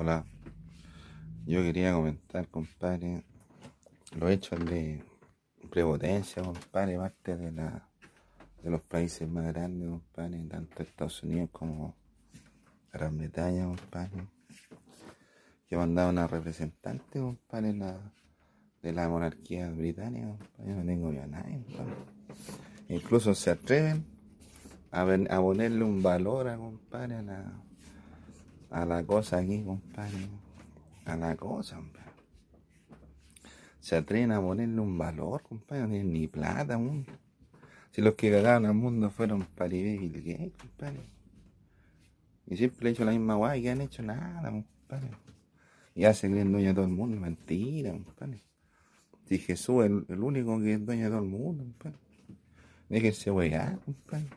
Hola, yo quería comentar, compadre, los hechos de prepotencia, compadre, parte de, la, de los países más grandes, compadre, tanto Estados Unidos como Gran Bretaña, compadre, que mandado una representante, compadre, la, de la monarquía británica, compadre, no tengo yo a nadie, compadre. Incluso se atreven a, ven- a ponerle un valor, a, compadre, a la a la cosa aquí, compadre. A la cosa, hombre. Se atreven a ponerle un valor, compadre. Ni plata, aún. Si los que cagaron al mundo fueron Paribé y Bill compadre. Y siempre he hecho la misma guay que han hecho nada, compadre. Y ya se creen dueño de todo el mundo. Mentira, compadre. Si Jesús es el, único que es dueño de todo el mundo, compadre. Déjense wear, compadre.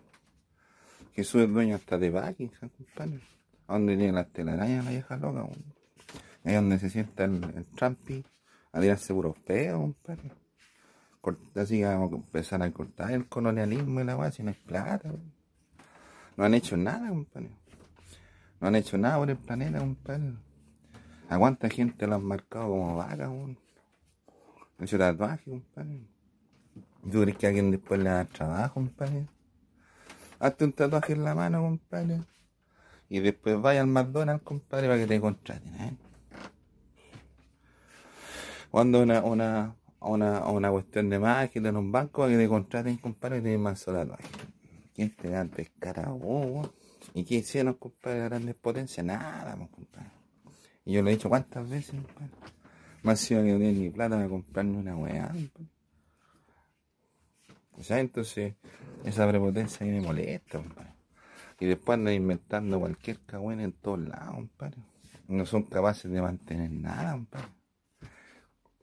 Jesús es dueño hasta de Buckingham, compadre. ¿A dónde tiene las telarañas la vieja loca? Ahí donde se sienta el, el Trumpi a tirarse puros peos, compadre. Así que vamos a empezar a cortar el colonialismo y la weá, si no hay plata. No han hecho nada, compadre. No han hecho nada por el planeta, compadre. ¿A cuánta gente lo han marcado como vaca, weón? Han hecho tatuajes, compadre. ¿Tú crees que alguien después le da trabajo, compadre? Hazte un tatuaje en la mano, compadre. Y después vaya al McDonald's, compadre, para que te contraten, ¿eh? Cuando una, una, una, una cuestión de máquina en un banco para que te contraten, compadre, y te den tatuaje. ¿Quién te da? Oh, weón? ¿Y qué hicieron, compadre, grandes potencias? Nada, pues, compadre. Y yo lo he dicho cuántas veces, compadre. Más si no tiene ni plata para comprarme una weá. O sea, entonces, esa prepotencia a mí me molesta, compadre. Y después andan inventando cualquier cagüena en todos lados, compadre. No son capaces de mantener nada, compadre.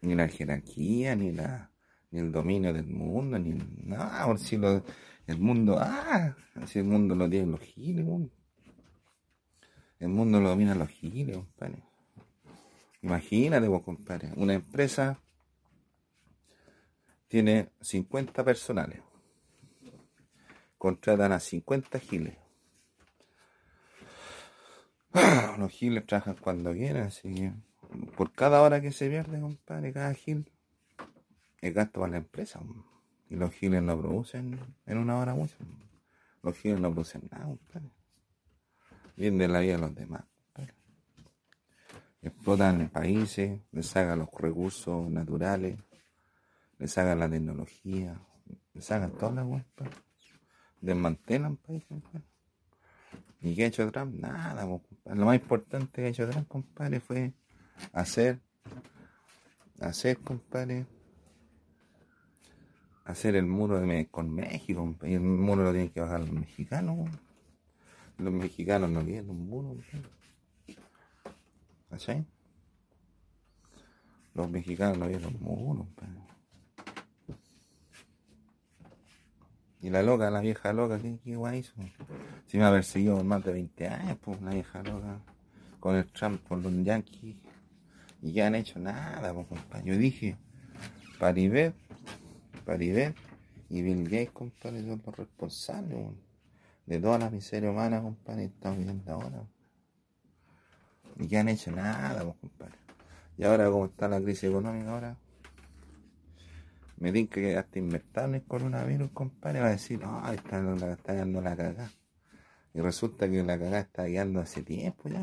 Ni la jerarquía, ni la ni el dominio del mundo, ni nada. Por si lo, el mundo, ah, si el mundo lo tienen los giles. El mundo lo dominan los giles, compadre. Imagínate, vos, compadre. Una empresa tiene 50 personales. Contratan a 50 giles. Los giles trabajan cuando quieran, así que por cada hora que se pierde, compadre, cada gil es gasto para la empresa. Y los giles no producen en una hora mucho. Los giles no producen nada, compadre. La vida de los demás, compadre. Explotan países, les sacan los recursos naturales, les sacan la tecnología, les sacan todas las compadre. Desmantelan países, compadre. ¿Y qué ha hecho Trump? Nada. Lo más importante que ha hecho Trump, compadre, fue hacer, hacer, compadre, hacer el muro con México. Y el muro lo tienen que bajar los mexicanos. Los mexicanos no quieren un muro. ¿Cachai? Los mexicanos no quieren un muro, compadre. Y la loca, la vieja loca, ¿qué, guay hizo? Si me ha perseguido más de 20 años, pues, la vieja loca, con el Trump, con los yankees, y ya han hecho nada, pues, compadre. Yo dije, Paribet, Paribet y Bill Gates, compadre, son los responsables, de toda la miseria humana, compadre, que estamos viviendo ahora. Y ya han hecho nada, pues, compadre. Y ahora, como está la crisis económica ahora, me dicen que hasta inventar en el coronavirus, compadre, va a decir, no, está, la, está dando la cagada. Y resulta que la cagada está guiando hace tiempo ya.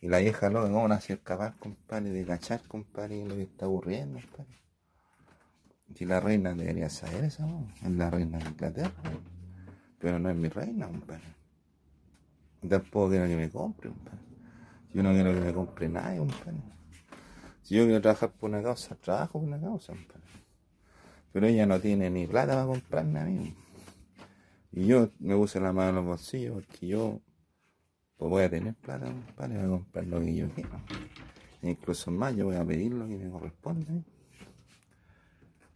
Y la vieja loca, ¿cómo a ser capaz, compadre, de cachar, compadre, lo que está ocurriendo, compadre? Si la reina debería saber esa, weón. es la reina de Inglaterra, pero no es mi reina, compadre. Tampoco quiero que me compre, compadre. Yo no quiero que me compre nadie, compadre. Si yo quiero trabajar por una causa, trabajo por una causa, compadre. Pero ella no tiene ni plata para comprarme a mí. Y yo me puse la mano en los bolsillos porque yo pues voy a tener plata, compadre, para comprar lo que yo quiero. E incluso más, yo voy a pedir lo que me corresponde.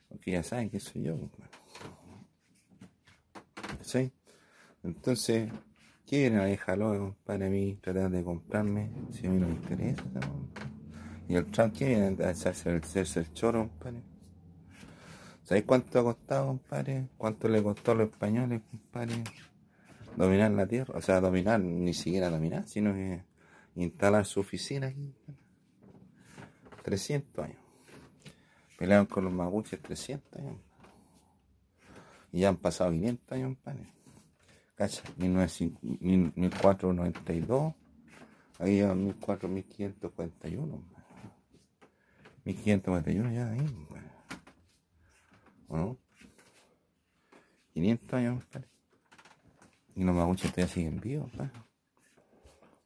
Porque ya saben que soy yo, compadre. ¿Sí? Entonces, ¿qué viene la vieja loca, compadre, a mí tratar de comprarme si a mí no me interesa? Y el Trump, ¿qué viene a hacerse el, hacerse el choro, compadre? ¿Sabéis cuánto ha costado, compadre? ¿Cuánto le costó a los españoles, compadre? Dominar la tierra. O sea, dominar, ni siquiera dominar, sino que instalar su oficina aquí. 300 años. Pelearon con los mapuches 300 años. Y ya han pasado 500 años, padre. Cacha, 1492. Ahí ya 1400, 1541. 1541 ya ahí, Bueno, 500 años, padre. Y los mapuches todavía siguen vivos.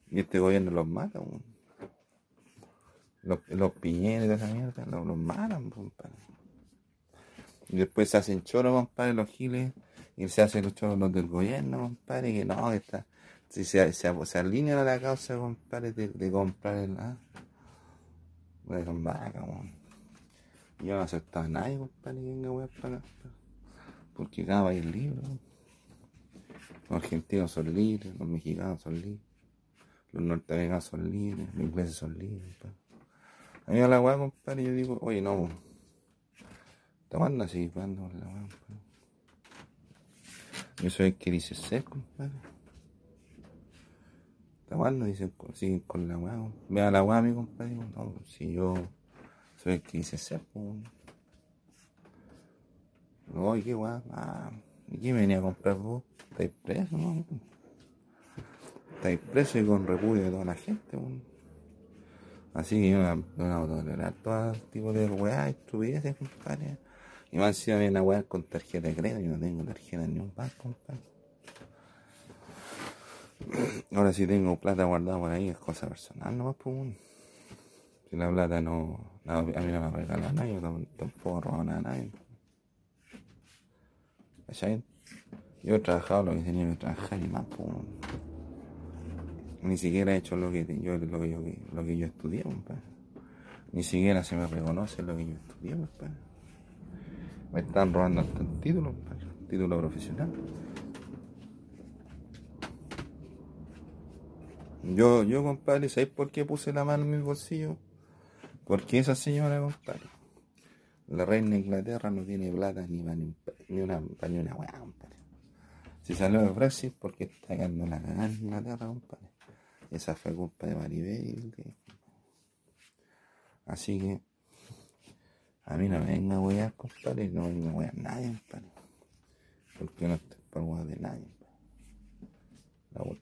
Y este gobierno los mata, Los, los piñeros de esa mierda, los, los matan, compadre. Y después se hacen choros, compadre, los giles. Y se hacen los choros los del gobierno, compadre, que no, que está. Si se, se, alinean a la causa, compadre, de, de comprar el. Ah, pues son vacas, Yo no aceptaba a nadie, compadre, que venga weón para acá. Porque cada país es libre, Los argentinos son libres, los mexicanos son libres. Los norteamericanos son libres, los ingleses son libres. A mí a la weá, compadre, yo digo, oye, no, ¿Hasta cuándo así cuando la weá, Yo soy el que dice ser, compadre. ¿Hasta cuándo dicen, siguen con la weá? Vea la weá, mi compadre. No, si yo soy el que dice. No, ¿y qué weá? Ah, ¿y qué venía a comprar vos? ¿Estáis preso, no? estáis preso y con repudio de toda la gente. Así que yo no voy a tolerar todo tipo de weá, estupideces, compadre. Y más si viene a weá con tarjeta de crédito, yo no tengo tarjeta ni un banco, compadre. Ahora si tengo plata guardada por ahí es cosa personal nomás, pues Si la plata no, a mí no me regala nadie, tampoco robo nada a nadie. Yo he trabajado lo que tenía que trabajar y más, pues. Ni siquiera he hecho lo que yo, lo que yo, lo que yo estudié, compadre. Ni siquiera se me reconoce lo que yo estudié, compadre. Me están robando hasta el título, compadre. Título profesional. Yo, yo, compadre, ¿sabéis por qué puse la mano en mi bolsillo? Porque esa señora, compadre, la reina de Inglaterra no tiene plata ni, ni, ni una, ni una weá, compadre. Si salió de Brexit, porque está ganando la cagada en Inglaterra, compadre. Esa fue culpa de Maribel. Así que a mí no me venga a compadre, no me venga a wear nadie, compadre. Porque no estoy por wear de nadie, compadre.